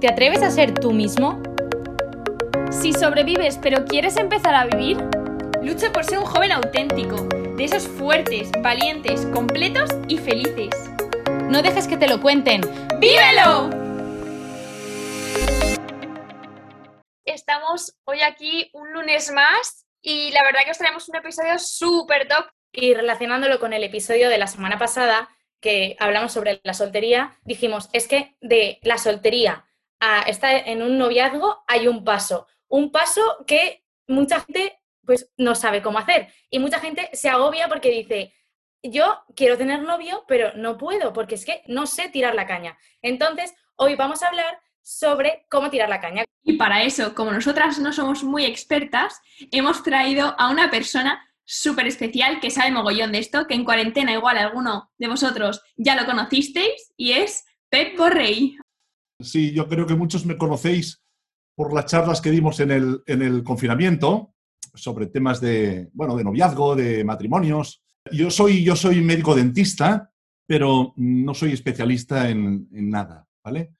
¿Te atreves a ser tú mismo? Si sobrevives pero quieres empezar a vivir, lucha por ser un joven auténtico, de esos fuertes, valientes, completos y felices. No dejes que te lo cuenten. ¡Vívelo! Estamos hoy aquí un lunes más y la verdad que os traemos un episodio súper top. Y relacionándolo con el episodio de la semana pasada, que hablamos sobre la soltería, dijimos, es que de la soltería a estar en un noviazgo hay un paso. Un paso que mucha gente pues no sabe cómo hacer. Y mucha gente se agobia porque dice, yo quiero tener novio, pero no puedo, porque es que no sé tirar la caña. Entonces, hoy vamos a hablar sobre cómo tirar la caña. Y para eso, como nosotras no somos muy expertas, hemos traído a una persona súper especial que sabe mogollón de esto, que en cuarentena igual alguno de vosotros ya lo conocisteis, y es Pep Borrey. Sí, yo creo que muchos me conocéis por las charlas que dimos en el, en el confinamiento sobre temas de, bueno, de noviazgo, de matrimonios. Yo soy, yo soy médico dentista, pero no soy especialista en, nada, ¿vale?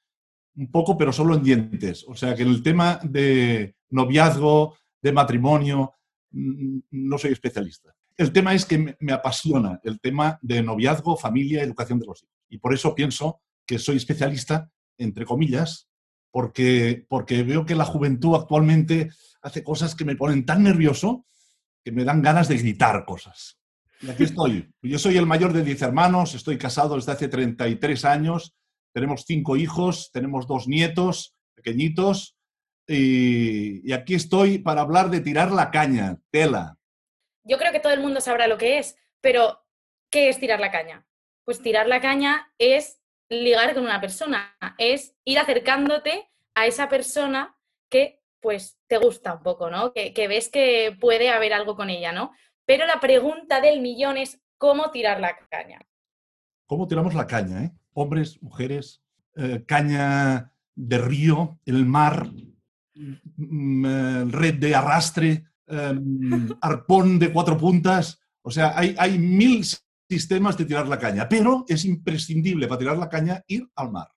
un poco, pero solo en dientes. O sea que en el tema de noviazgo, de matrimonio, mm, no soy especialista. El tema es que me apasiona el tema de noviazgo, familia, educación de los hijos. Y por eso pienso que soy especialista, entre comillas, porque, porque veo que la juventud actualmente hace cosas que me ponen tan nervioso que me dan ganas de gritar cosas. Y aquí estoy. Yo soy el mayor de 10 hermanos, estoy casado desde hace 33 años tenemos cinco hijos, tenemos dos nietos pequeñitos y, aquí estoy para hablar de tirar la caña, tela. Yo creo que todo el mundo sabrá lo que es, pero ¿qué es tirar la caña? Pues tirar la caña es ligar con una persona, es ir acercándote a esa persona que pues te gusta un poco, ¿no? Que, que, ves que puede haber algo con ella, ¿no? Pero la pregunta del millón es cómo tirar la caña. ¿Cómo tiramos la caña, eh? hombres, mujeres, eh, caña de río, el mar, mm, eh, red de arrastre, em, arpón de cuatro puntas. O sea, hay, hay mil sistemas de tirar la caña, pero es imprescindible para tirar la caña ir al mar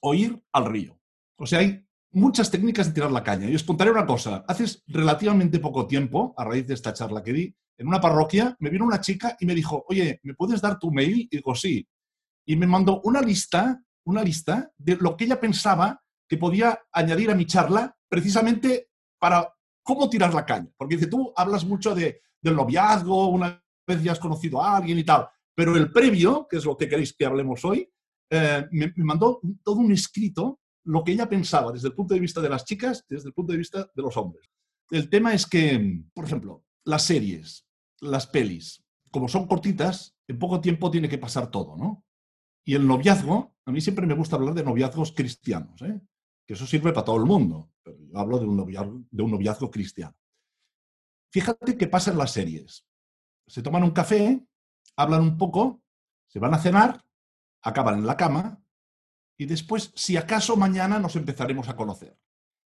o ir al río. O sea, hay muchas técnicas de tirar la caña. Y os contaré una cosa. Hace relativamente poco tiempo, a raíz de esta charla que di, en una parroquia me vino una chica y me dijo, oye, ¿me puedes dar tu mail? Y digo, sí y me mandó una lista, una lista de lo que ella pensaba que podía añadir a mi charla precisamente para cómo tirar la caña. Porque dice, tú hablas mucho de, del noviazgo, una vez ya has conocido a alguien y tal, pero el previo, que es lo que queréis que hablemos hoy, eh, me, mandó todo un escrito, lo que ella pensaba desde el punto de vista de las chicas, desde el punto de vista de los hombres. El tema es que, por ejemplo, las series, las pelis, como son cortitas, en poco tiempo tiene que pasar todo, ¿no? Y el noviazgo, a mí siempre me gusta hablar de noviazgos cristianos, ¿eh? que eso sirve para todo el mundo, hablo de un, noviazgo, de un noviazgo cristiano. Fíjate qué pasa en las series. Se toman un café, hablan un poco, se van a cenar, acaban en la cama y después, si acaso mañana nos empezaremos a conocer.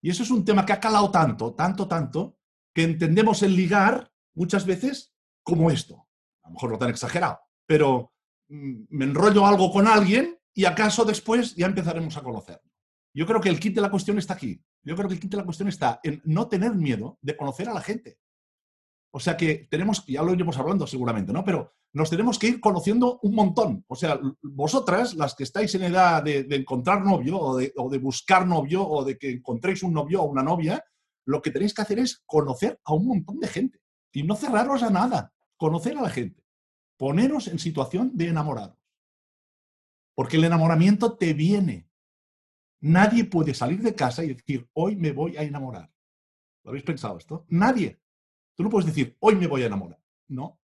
Y eso es un tema que ha calado tanto, tanto, tanto, que entendemos el ligar muchas veces como esto. A lo mejor no tan exagerado, pero Mm, me enrollo algo con alguien y acaso después ya empezaremos a conocer. Yo creo que el kit de la cuestión está aquí. Yo creo que el kit de la cuestión está en no tener miedo de conocer a la gente. O sea que tenemos, ya lo iremos hablando seguramente, ¿no? Pero nos tenemos que ir conociendo un montón. O sea, vosotras, las que estáis en edad de, encontrar novio o de, buscar novio o de que encontréis un novio o una novia, lo que tenéis que hacer es conocer a un montón de gente y no cerraros a nada, conocer a la gente poneros en situación de enamorados. Porque el enamoramiento te viene. Nadie puede salir de casa y decir, hoy me voy a enamorar. ¿Lo habéis pensado esto? Nadie. Tú no puedes decir, hoy me voy a enamorar. No.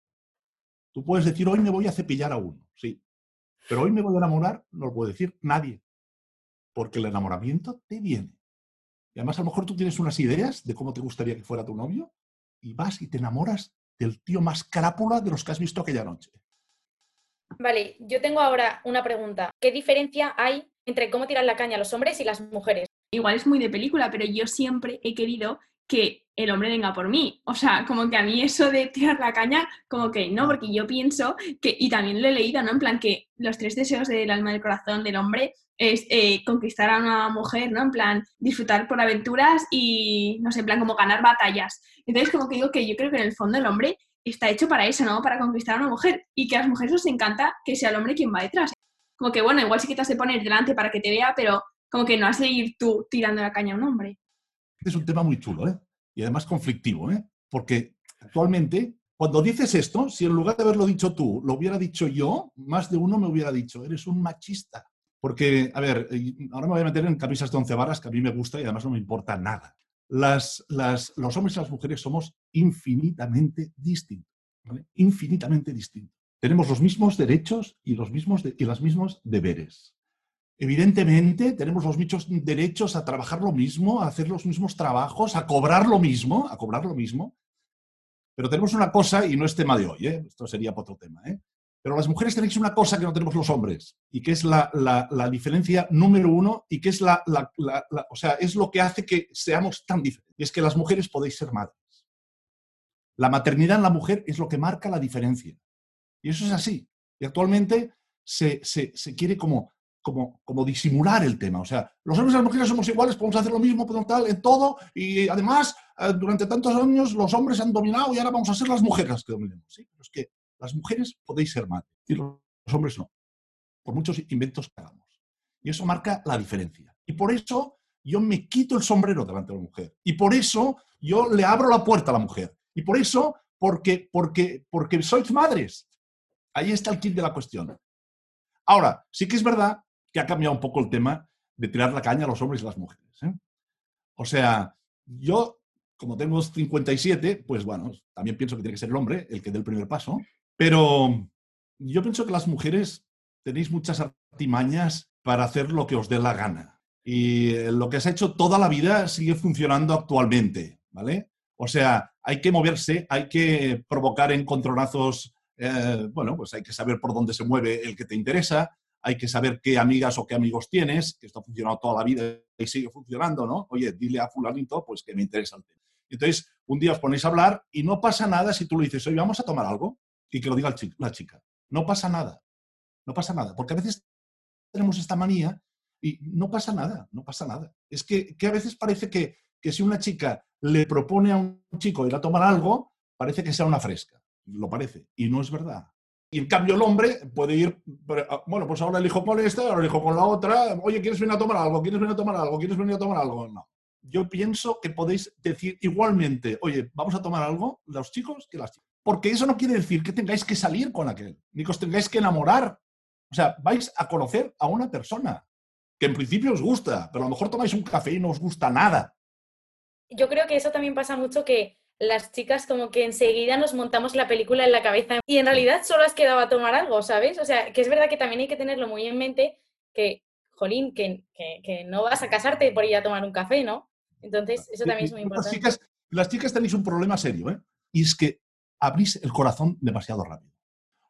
Tú puedes decir, hoy me voy a cepillar a uno. Sí. Pero hoy me voy a enamorar, no lo puede decir nadie. Porque el enamoramiento te viene. Y además a lo mejor tú tienes unas ideas de cómo te gustaría que fuera tu novio y vas y te enamoras del tío más crápula de los que has visto aquella noche. Vale, yo tengo ahora una pregunta. ¿Qué diferencia hay entre cómo tirar la caña los hombres y las mujeres? Igual es muy de película, pero yo siempre he querido que el hombre venga por mí. O sea, como que a mí eso de tirar la caña, como que no, porque yo pienso que, y también lo he leído, ¿no? En plan que los tres deseos del alma y del corazón del hombre es eh, conquistar a una mujer, ¿no? En plan, disfrutar por aventuras y, no sé, en plan, como ganar batallas. Entonces, como que digo que yo creo que en el fondo el hombre está hecho para eso, ¿no? Para conquistar a una mujer. Y que a las mujeres les encanta que sea el hombre quien va detrás. Como que, bueno, igual sí que te has de poner delante para que te vea, pero como que no has de ir tú tirando la caña a un hombre. Es un tema muy chulo, ¿eh? Y además conflictivo, ¿eh? Porque actualmente, cuando dices esto, si en lugar de haberlo dicho tú, lo hubiera dicho yo, más de uno me hubiera dicho, eres un machista. Porque, a ver, ahora me voy a meter en camisas de once varas que a mí me gusta y además no me importa nada. Las, las, los hombres y las mujeres somos infinitamente distintos. ¿vale? Infinitamente distintos. Tenemos los mismos derechos y los mismos, de, y los mismos deberes. Evidentemente, tenemos los mismos derechos a trabajar lo mismo, a hacer los mismos trabajos, a cobrar lo mismo, a cobrar lo mismo. Pero tenemos una cosa, y no es tema de hoy, ¿eh? esto sería para otro tema, ¿eh? pero las mujeres tenéis una cosa que no tenemos los hombres, y que es la, la, la diferencia número uno, y que es la, o sea, es lo que hace que seamos tan diferentes. Y es que las mujeres podéis ser madres. La maternidad en la mujer es lo que marca la diferencia. Y eso es así. Y actualmente se, se, se quiere como, como, disimular el tema. O sea, los hombres y las mujeres somos iguales, podemos hacer lo mismo, podemos tal, en todo. Y además, eh, durante tantos años los hombres han dominado y ahora vamos a ser las mujeres las que dominemos. ¿sí? Es que las mujeres podéis ser madres y los hombres no. Por muchos inventos que hagamos. Y eso marca la diferencia. Y por eso yo me quito el sombrero delante de la mujer. Y por eso yo le abro la puerta a la mujer. Y por eso, porque, porque, porque sois madres. Ahí está el kit de la cuestión. Ahora, sí que es verdad que ha cambiado un poco el tema de tirar la caña a los hombres y las mujeres. ¿eh? O sea, yo, como tengo 57, pues bueno, también pienso que tiene que ser el hombre el que dé el primer paso, pero yo pienso que las mujeres tenéis muchas artimañas para hacer lo que os dé la gana. Y lo que se ha hecho toda la vida sigue funcionando actualmente, ¿vale? O sea, hay que moverse, hay que provocar encontronazos eh, bueno, pues hay que saber por dónde se mueve el que te interesa, hay que saber qué amigas o qué amigos tienes, que esto ha funcionado toda la vida y sigue funcionando, ¿no? Oye, dile a fulanito, pues que me interesa el tema. Entonces, un día os ponéis a hablar y no pasa nada si tú le dices, oye, vamos a tomar algo, y que lo diga la chica. No pasa nada, no pasa nada, porque a veces tenemos esta manía y no pasa nada, no pasa nada. Es que, que a veces parece que, que si una chica le propone a un chico ir a tomar algo, parece que sea una fresca lo parece, y no es verdad. Y en cambio el hombre puede ir, ah, bueno, pues ahora elijo con esta, ahora elijo con la otra, oye, ¿quieres venir a tomar algo? ¿Quieres venir a tomar algo? ¿Quieres venir a tomar algo? No. Yo pienso que podéis decir igualmente, oye, vamos a tomar algo, los chicos que las chicas. Porque eso no quiere decir que tengáis que salir con aquel, ni que os tengáis que enamorar. O sea, vais a conocer a una persona que en principio os gusta, pero a lo mejor tomáis un café y no os gusta nada. Yo creo que eso también pasa mucho que las chicas como que enseguida nos montamos la película en la cabeza y en realidad solo has quedado a tomar algo, ¿sabes? O sea, que es verdad que también hay que tenerlo muy en mente que, jolín, que, que, no vas a casarte por ir a tomar un café, ¿no? Entonces, eso también es muy importante. Las chicas, las chicas tenéis un problema serio, ¿eh? Y es que abrís el corazón demasiado rápido.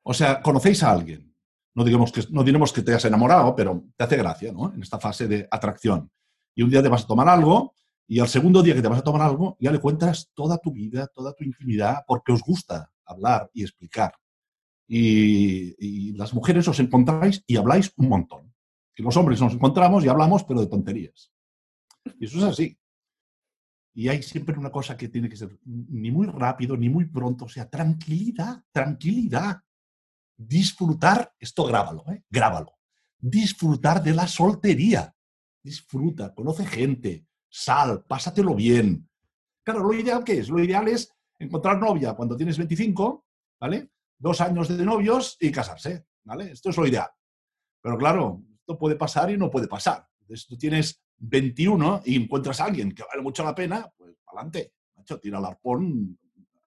O sea, conocéis a alguien. No digamos que, no diremos que te has enamorado, pero te hace gracia, ¿no? En esta fase de atracción. Y un día te vas a tomar algo y al segundo día que te vas a tomar algo, ya le cuentas toda tu vida, toda tu intimidad, porque os gusta hablar y explicar. Y, las mujeres os encontráis y habláis un montón. Y los hombres nos encontramos y hablamos, pero de tonterías. Y eso es así. Y hay siempre una cosa que tiene que ser ni muy rápido, ni muy pronto. O sea, tranquilidad, tranquilidad. Disfrutar, esto grábalo, ¿eh? grábalo. Disfrutar de la soltería. Disfruta, conoce gente, sal, pásatelo bien. Claro, lo ideal qué es? Lo ideal es encontrar novia cuando tienes 25, ¿vale? Dos años de novios y casarse, ¿vale? Esto es lo ideal. Pero claro, esto puede pasar y no puede pasar. Entonces tú tienes 21 y encuentras a alguien que vale mucho la pena, pues adelante, macho, tira el arpón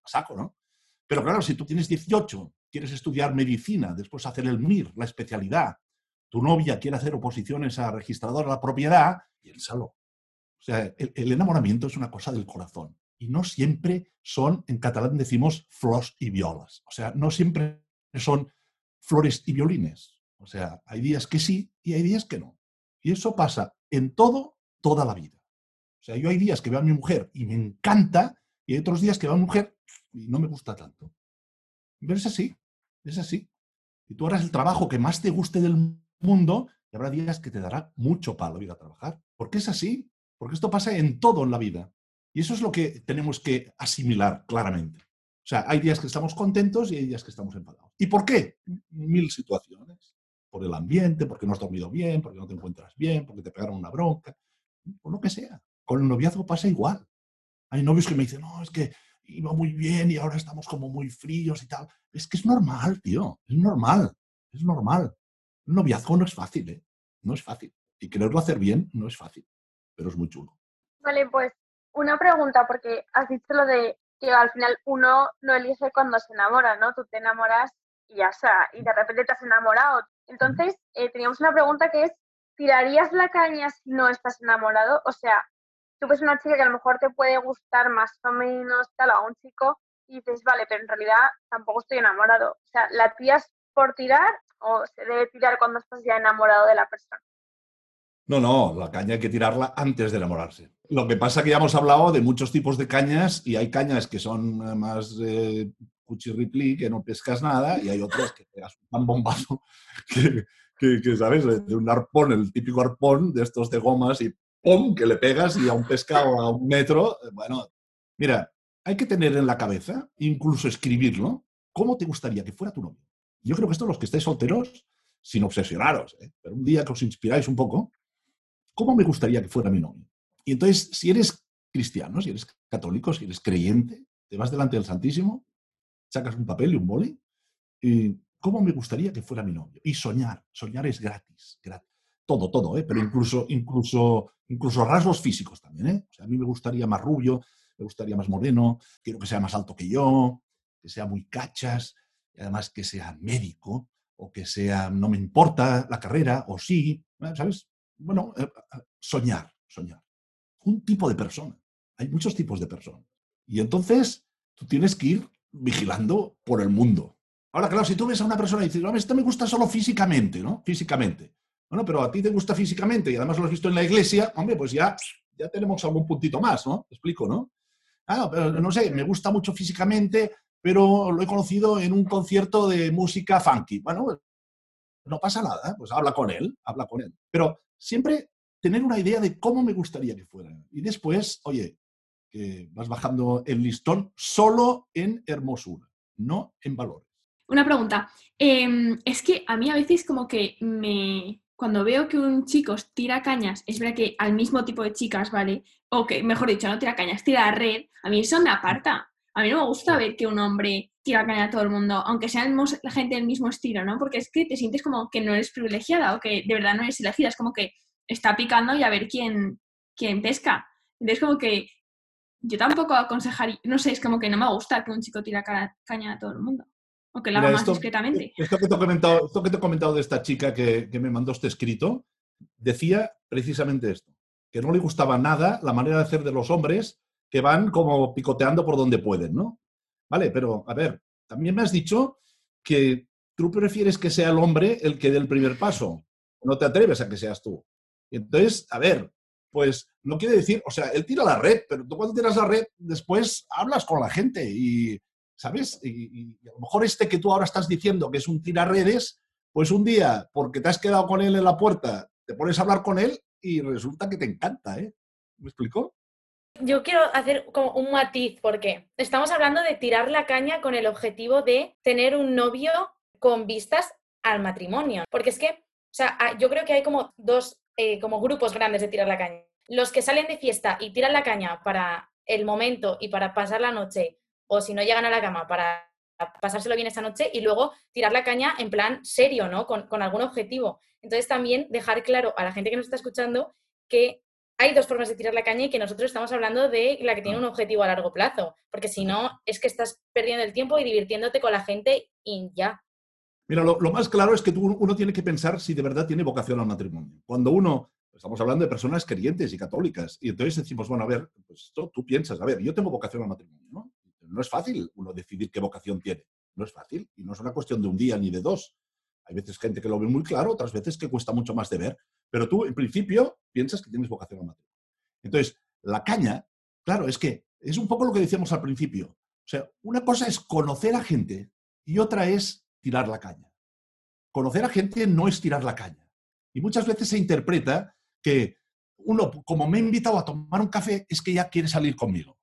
saco, ¿no? Pero claro, si tú tienes 18, quieres estudiar medicina, después hacer el MIR, la especialidad, tu novia quiere hacer oposiciones a registrador de la propiedad, piénsalo. O sea, el, enamoramiento es una cosa del corazón. Y no siempre son, en catalán decimos, flores y violas. O sea, no siempre son flores y violines. O sea, hay días que sí y hay días que no. Y eso pasa en todo, toda la vida. O sea, yo hay días que veo a mi mujer y me encanta, y hay otros días que veo a mi mujer y no me gusta tanto. Pero es así, es así. Y tú harás el trabajo que más te guste del mundo y habrá días que te dará mucho palo ir a trabajar. Porque es así, porque esto pasa en todo en la vida. Y eso es lo que tenemos que asimilar claramente. O sea, hay días que estamos contentos y hay días que estamos enfadados. ¿Y por qué? Mil situaciones. Por el ambiente, porque no has dormido bien, porque no te encuentras bien, porque te pegaron una bronca, por lo que sea. Con el noviazgo pasa igual. Hay novios que me dicen, no, es que iba muy bien y ahora estamos como muy fríos y tal. Es que es normal, tío, es normal, es normal. Un noviazgo no es fácil, ¿eh? No es fácil. Y quererlo hacer bien no es fácil, pero es muy chulo. Vale, pues una pregunta, porque has dicho lo de que al final uno no elige cuando se enamora, ¿no? Tú te enamoras y ya está, y de repente te has enamorado. Entonces, eh, teníamos una pregunta que es, ¿tirarías la caña si no estás enamorado? O sea, tú ves una chica que a lo mejor te puede gustar más o menos tal, o a un chico, y dices, vale, pero en realidad tampoco estoy enamorado. O sea, ¿la tiras por tirar o se debe tirar cuando estás ya enamorado de la persona? No, no, la caña hay que tirarla antes de enamorarse. Lo que pasa es que ya hemos hablado de muchos tipos de cañas y hay cañas que son eh, más eh, que no pescas nada, y hay otras que pegas un bombazo que, que, ¿sabes? De un arpón, el típico arpón de estos de gomas y ¡pum! que le pegas y a un pescado a un metro. Eh, bueno, mira, hay que tener en la cabeza, incluso escribirlo, cómo te gustaría que fuera tu novio. Yo creo que esto los que estáis solteros, sin obsesionaros, ¿eh? pero un día que os inspiráis un poco, ¿cómo me gustaría que fuera mi novio? Y entonces, si eres cristiano, si eres católico, si eres creyente, te vas delante del Santísimo, sacas un papel y un boli, y ¿cómo me gustaría que fuera mi novio? Y soñar, soñar es gratis, todo, todo, ¿eh? pero incluso, incluso, incluso rasgos físicos también. ¿eh? A mí me gustaría más rubio, me gustaría más moreno, quiero que sea más alto que yo, que sea muy cachas, y además que sea médico, o que sea, no me importa la carrera, o sí. ¿sabes? Bueno, eh, eh, soñar, soñar. Un tipo de persona. Hay muchos tipos de personas. Y entonces tú tienes que ir vigilando por el mundo. Ahora, claro, si tú ves a una persona y dices, no, esto me gusta solo físicamente, ¿no? Físicamente. Bueno, pero a ti te gusta físicamente y además lo has visto en la iglesia, hombre, pues ya, ya tenemos algún puntito más, ¿no? Te explico, ¿no? Ah, pero no sé, me gusta mucho físicamente, pero lo he conocido en un concierto de música funky. Bueno, pues, no pasa nada, pues habla con él, habla con él. Pero siempre tener una idea de cómo me gustaría que fuera. Y después, oye, que vas bajando el listón solo en hermosura, no en valores. Una pregunta. Em, es que a mí a veces como que me, cuando veo que un chico tira cañas, es verdad que al mismo tipo de chicas, ¿vale? O que, mejor dicho, no tira cañas, tira red, a mí eso me aparta. A mí no me gusta ver que un hombre tira caña a todo el mundo, aunque sean la gente del mismo estilo, ¿no? Porque es que te sientes como que no eres privilegiada o que de verdad no eres elegida, es como que está picando y a ver quién, quién pesca. Entonces como que yo tampoco aconsejaría, no sé, es como que no me gusta que un chico tira caña a todo el mundo. O que la haga más discretamente. Esto que, te he comentado, esto que te he comentado de esta chica que, que me mandó este escrito, decía precisamente esto, que no le gustaba nada la manera de hacer de los hombres que van como picoteando por donde pueden, ¿no? Vale, pero a ver, también me has dicho que tú prefieres que sea el hombre el que dé el primer paso. No te atreves a que seas tú. Entonces, a ver, pues no quiere decir, o sea, él tira la red, pero tú cuando tiras la red, después hablas con la gente y, ¿sabes? Y, a lo mejor este que tú ahora estás diciendo que es un redes, pues un día, porque te has quedado con él en la puerta, te pones a hablar con él y resulta que te encanta, ¿eh? ¿Me explicó? Yo quiero hacer como un matiz, porque estamos hablando de tirar la caña con el objetivo de tener un novio con vistas al matrimonio. Porque es que, o sea, yo creo que hay como dos eh, como grupos grandes de tirar la caña. Los que salen de fiesta y tiran la caña para el momento y para pasar la noche o si no llegan a la cama para pasárselo bien esa noche y luego tirar la caña en plan serio, ¿no? Con, algún objetivo. Entonces también dejar claro a la gente que nos está escuchando que hay dos formas de tirar la caña y que nosotros estamos hablando de la que tiene un objetivo a largo plazo, porque si no es que estás perdiendo el tiempo y divirtiéndote con la gente y ya. Mira, lo, más claro es que uno tiene que pensar si de verdad tiene vocación al matrimonio. Cuando uno, estamos hablando de personas creyentes y católicas, y entonces decimos, bueno, a ver, pues tú piensas, a ver, yo tengo vocación al matrimonio, ¿no? no es fácil uno decidir qué vocación tiene. No es fácil y no es una cuestión de un día ni de dos. Hay veces gente que lo ve muy claro, otras veces que cuesta mucho más de ver. Pero tú, en principio, piensas que tienes vocación a matrimonio. Entonces, la caña, claro, es que es un poco lo que decíamos al principio. O sea, una cosa es conocer a gente y otra es tirar la caña. Conocer a gente no es tirar la caña. Y muchas veces se interpreta que uno, como me ha invitado a tomar un café, es que ya quiere salir conmigo.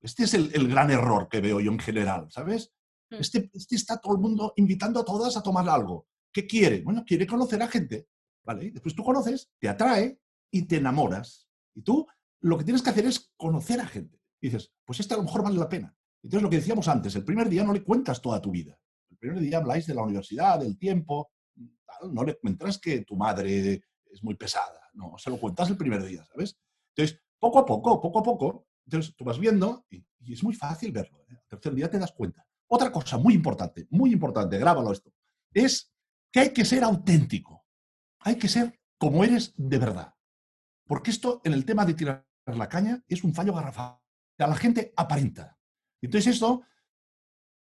Este es el, el gran error que veo yo en general, ¿sabes? Mm. Este, este está todo el mundo invitando a todas a tomar algo. ¿Qué quiere? Bueno, quiere conocer a gente, ¿vale? Después tú conoces, te atrae y te enamoras. Y tú lo que tienes que hacer es conocer a gente. Y dices, pues esta a lo mejor vale la pena. Entonces lo que decíamos antes, el primer día no le cuentas toda tu vida. El primer día habláis de la universidad, del tiempo, no le cuentas que tu madre es muy pesada. No, se lo cuentas el primer día, ¿sabes? Entonces, poco a poco, poco a poco, entonces tú vas viendo y, es muy fácil verlo. ¿eh? El tercer día te das cuenta. Otra cosa muy importante, muy importante, grábalo esto, es que hay que ser auténtico. Hay que ser como eres de verdad. Porque esto, en el tema de tirar la caña, es un fallo garrafal. La gente aparenta. Entonces esto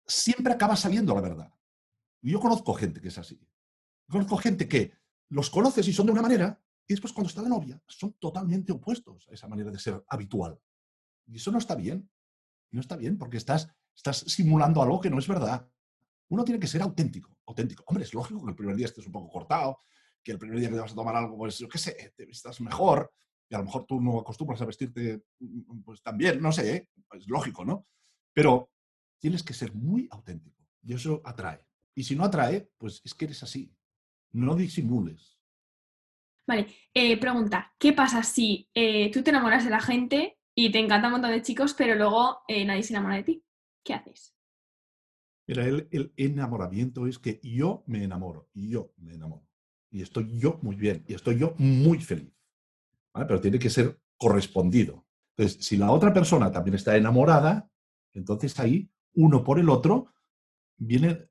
siempre acaba saliendo la verdad. Y yo conozco gente que es así. Conozco gente que los conoces y son de una manera, y después cuando está la novia son totalmente opuestos a esa manera de ser habitual. Y eso no está bien. No está bien porque estás, estás simulando algo que no es verdad. Uno tiene que ser auténtico, auténtico. Hombre, es lógico que el primer día estés un poco cortado, que el primer día que te vas a tomar algo, pues yo qué sé, te vistas mejor, y a lo mejor tú no acostumbras a vestirte mm, pues tan bien, no sé, ¿eh? es lógico, ¿no? Pero tienes que ser muy auténtico y eso atrae. Y si no atrae, pues es que eres así. No disimules. Vale, eh, pregunta, ¿qué pasa si eh, tú te enamoras de la gente y te encanta un montón de chicos, pero luego nadie se enamora de ti? ¿Qué haces? Mira, el, el enamoramiento es que yo me enamoro, yo me enamoro. Y estoy yo muy bien, y estoy yo muy feliz. Pero tiene que ser correspondido. Entonces, si la otra persona también está enamorada, entonces ahí, uno por el otro, viene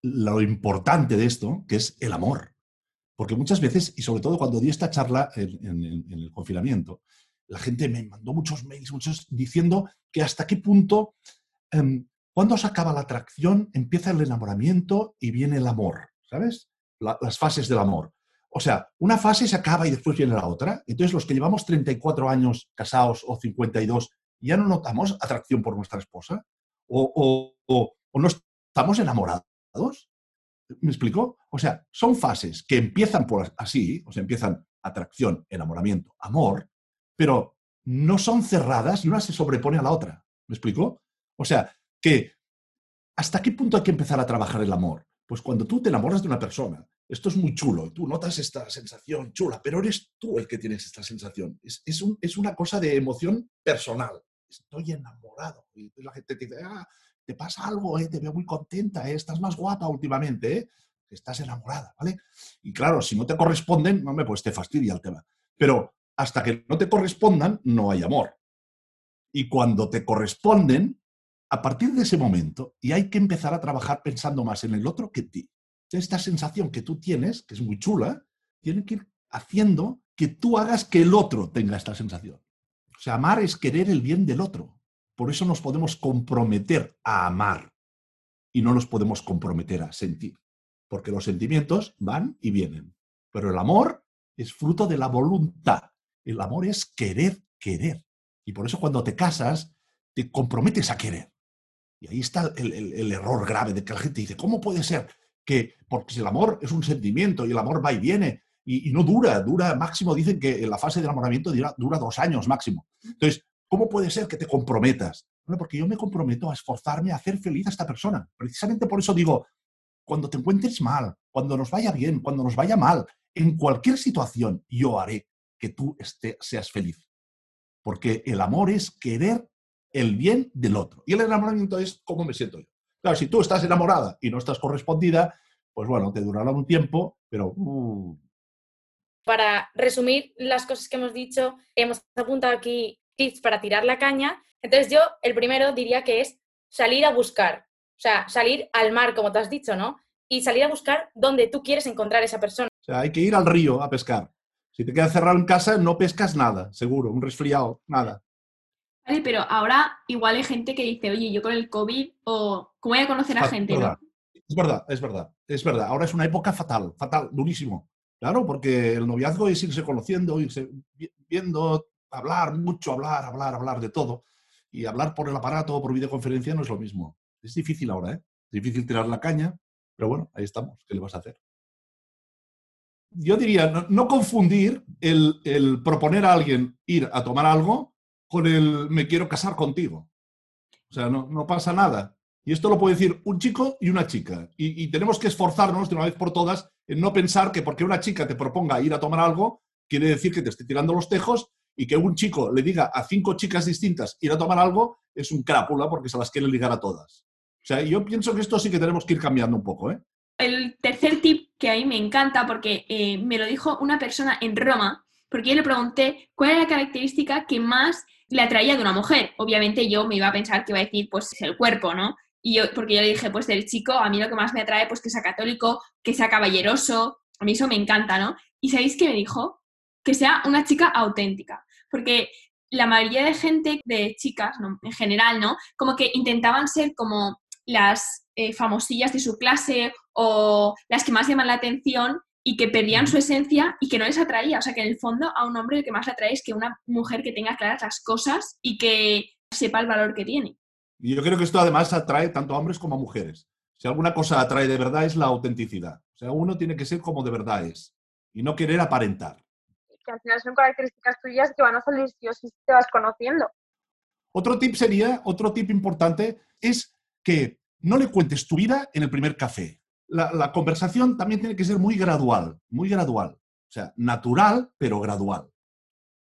lo importante de esto, que es el amor. Porque muchas veces, y sobre todo cuando di esta charla en el confinamiento, la gente me mandó muchos mails, muchos diciendo que hasta qué punto, em, cuando se acaba la atracción, empieza el enamoramiento y viene el amor, ¿sabes? La- las fases del amor. O sea, una fase se acaba y después viene la otra. Entonces, los que llevamos 34 años casados o 52, ya no notamos atracción por nuestra esposa o, o- o- o no estamos enamorados. ¿Me explico? O sea, son fases que empiezan por así, o sea, empiezan atracción, enamoramiento, amor, pero no son cerradas y una se sobrepone a la otra. ¿Me explico? O sea, que ¿hasta qué punto hay que empezar a trabajar el amor? Pues cuando tú te enamoras de una persona, esto es muy chulo, tú notas esta sensación chula, pero eres tú el que tienes esta sensación. Es, es un- es una cosa de emoción personal. Estoy enamorado. Y la gente te dice, ah, te pasa algo, eh, te veo muy contenta, eh, estás más guapa últimamente, eh, estás enamorada, ¿vale? Y claro, si no te corresponden, hombre, pues te fastidia el tema. Pero hasta que no te correspondan, no hay amor. Y cuando te corresponden, a partir de ese momento, y hay que empezar a trabajar pensando más en el otro que en ti. Esta sensación que tú tienes, que es muy chula, tiene que ir haciendo que tú hagas que el otro tenga esta sensación. O sea, amar es querer el bien del otro. Por eso nos podemos comprometer a amar y no nos podemos comprometer a sentir. Porque los sentimientos van y vienen. Pero el amor es fruto de la voluntad. El amor es querer, querer. Y por eso cuando te casas, te comprometes a querer. Y ahí está el, error grave de que la gente dice, ¿cómo puede ser que, porque si el amor es un sentimiento y el amor va y viene y, no dura, dura máximo, dicen que la fase de enamoramiento dura, dos años máximo. Entonces, ¿cómo puede ser que te comprometas? Porque yo me comprometo a esforzarme a hacer feliz a esta persona. Precisamente por eso digo, cuando te encuentres mal, cuando nos vaya bien, cuando nos vaya mal, en cualquier situación, yo haré que tú esté- seas feliz. Porque el amor es querer el bien del otro. Y el enamoramiento es cómo me siento yo. Claro, si tú estás enamorada y no estás correspondida, pues bueno, te durará un tiempo, pero uh, Para resumir las cosas que hemos dicho, hemos apuntado aquí tips para tirar la caña. Entonces yo, el primero diría que es salir a buscar, o sea, salir al mar, como tú has dicho, ¿no? Y salir a buscar donde tú quieres encontrar esa persona. o sea, hay que ir al río a pescar. Si te quedas cerrado en casa, no pescas nada, seguro, un resfriado, nada. Vale, pero ahora igual hay gente que dice, oye, yo con el COVID, o ¿cómo voy a conocer a gente? verdad. ¿no? Es verdad, es verdad, es verdad. Ahora es una época fatal, fatal, durísimo. Claro, porque el noviazgo es irse conociendo, irse vi- viendo, hablar mucho, hablar, hablar, hablar de todo. Y hablar por el aparato o por videoconferencia no es lo mismo. Es difícil ahora, ¿eh? Es difícil tirar la caña, pero bueno, ahí estamos. ¿Qué le vas a hacer? yo diría, no, no confundir el, el proponer a alguien ir a tomar algo con el me quiero casar contigo. O sea, no, no pasa nada. Y esto lo puede decir un chico y una chica. Y, y tenemos que esforzarnos de una vez por todas en no pensar que porque una chica te proponga ir a tomar algo, quiere decir que te esté tirando los tejos y que un chico le diga a cinco chicas distintas ir a tomar algo es un crápula porque se las quiere ligar a todas. O sea, yo pienso que esto sí que tenemos que ir cambiando un poco, ¿eh? El tercer tip que a mí me encanta porque eh, me lo dijo una persona en Roma, porque yo le pregunté cuál era la característica que más le atraía de una mujer. Obviamente yo me iba a pensar que iba a decir, pues es el cuerpo, ¿no? Y yo, porque yo le dije, pues del chico, a mí lo que más me atrae, pues que sea católico, que sea caballeroso, a mí eso me encanta, ¿no? Y ¿sabéis qué me dijo? Que sea una chica auténtica, porque la mayoría de gente, de chicas, ¿no? en general, ¿no? Como que intentaban ser como las eh, famosillas de su clase o las que más llaman la atención y que perdían su esencia y que no les atraía. O sea, que en el fondo a un hombre lo que más le atrae es que una mujer que tenga claras las cosas y que sepa el valor que tiene. Y yo creo que esto además atrae tanto a hombres como a mujeres. Si alguna cosa atrae de verdad es la autenticidad. O sea, uno tiene que ser como de verdad es y no querer aparentar. Que al final son características tuyas que van a salir si o si te vas conociendo. Otro tip sería, otro tip importante es que no le cuentes tu vida en el primer café. La, conversación también tiene que ser muy gradual, muy gradual. O sea, natural, pero gradual.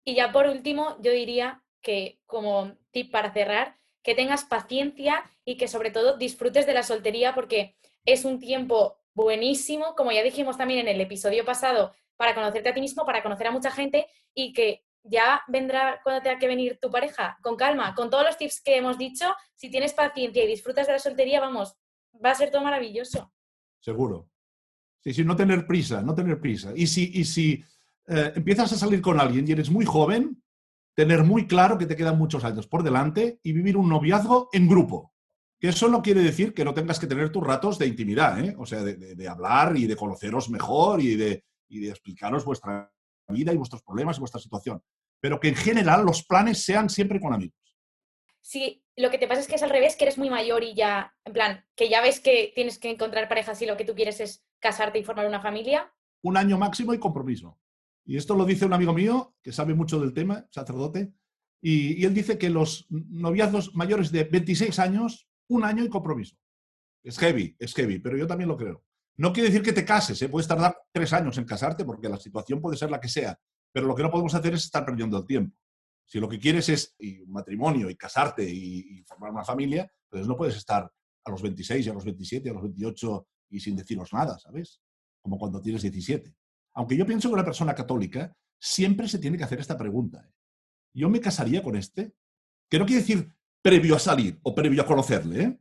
Y ya por último, yo diría que como tip para cerrar, que tengas paciencia y que sobre todo disfrutes de la soltería porque es un tiempo buenísimo, como ya dijimos también en el episodio pasado, para conocerte a ti mismo, para conocer a mucha gente y que ya vendrá cuando tenga que venir tu pareja, con calma, con todos los tips que hemos dicho, si tienes paciencia y disfrutas de la soltería, vamos, va a ser todo maravilloso. Seguro. Sí, sí, no tener prisa, no tener prisa. Y si, y si eh, empiezas a salir con alguien y eres muy joven, tener muy claro que te quedan muchos años por delante y vivir un noviazgo en grupo. Que eso no quiere decir que no tengas que tener tus ratos de intimidad, ¿eh? o sea, de, de- de hablar y de conoceros mejor y de, y de explicaros vuestra vida y vuestros problemas y vuestra situación. Pero que en general los planes sean siempre con amigos. Si lo que te pasa es que es al revés, que eres muy mayor y ya, en plan, que ya ves que tienes que encontrar parejas y lo que tú quieres es casarte y formar una familia, Un año máximo y compromiso. Y esto lo dice un amigo mío que sabe mucho del tema, sacerdote, y, y él dice que los noviazgos mayores de 26 años, un año y compromiso. Es heavy, es heavy, pero yo también lo creo. No quiere decir que te cases, ¿eh? puedes tardar tres años en casarte porque la situación puede ser la que sea, pero lo que no podemos hacer es estar perdiendo el tiempo. Si lo que quieres es y matrimonio y casarte y, formar una familia, pues no puedes estar a los 26, y a los 27, a los 28 y sin deciros nada, ¿sabes? Como cuando tienes 17. Aunque yo pienso que una persona católica siempre se tiene que hacer esta pregunta. ¿eh? ¿Yo me casaría con este? Que no quiere decir previo a salir o previo a conocerle, ¿eh?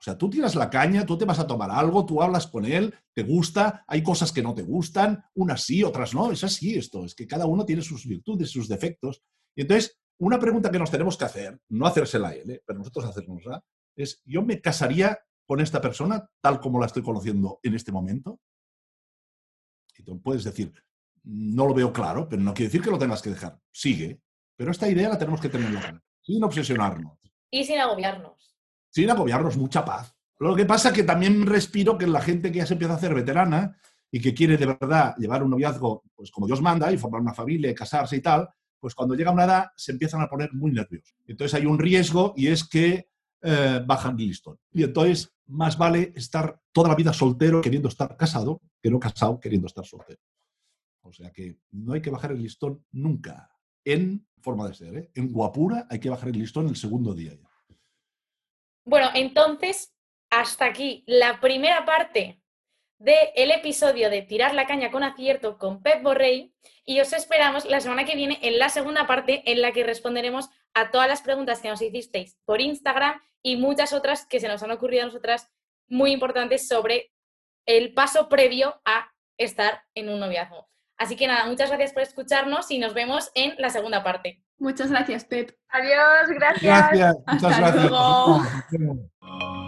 O sea, tú tiras la caña, tú te vas a tomar algo, tú hablas con él, te gusta, hay cosas que no te gustan, unas sí, otras no, es así esto, es que cada uno tiene sus virtudes, sus defectos. Y entonces, una pregunta que nos tenemos que hacer, no hacérsela a él, ¿eh? pero nosotros hacérnosla, es, ¿yo me casaría con esta persona tal como la estoy conociendo en este momento? Y tú puedes decir, no lo veo claro, pero no quiere decir que lo tengas que dejar. Sigue. Pero esta idea la tenemos que tener en la sin obsesionarnos y sin agobiarnos. sin agobiarnos, mucha paz. Lo que pasa es que también respiro que la gente que ya se empieza a hacer veterana y que quiere de verdad llevar un noviazgo pues como Dios manda y formar una familia y casarse y tal, pues cuando llega una edad se empiezan a poner muy nerviosos. Entonces hay un riesgo y es que eh, bajan el listón. Y entonces más vale estar toda la vida soltero queriendo estar casado que no casado queriendo estar soltero. O sea que no hay que bajar el listón nunca en forma de ser. ¿eh? En guapura hay que bajar el listón el segundo día. Bueno, entonces, hasta aquí la primera parte del episodio de Tirar la caña con acierto con Pep Borrell y os esperamos la semana que viene en la segunda parte en la que responderemos a todas las preguntas que nos hicisteis por Instagram y muchas otras que se nos han ocurrido a nosotras muy importantes sobre el paso previo a estar en un noviazgo. Así que nada, muchas gracias por escucharnos y nos vemos en la segunda parte. Muchas gracias, Pep. Adiós, gracias. Gracias, muchas Hasta gracias. luego.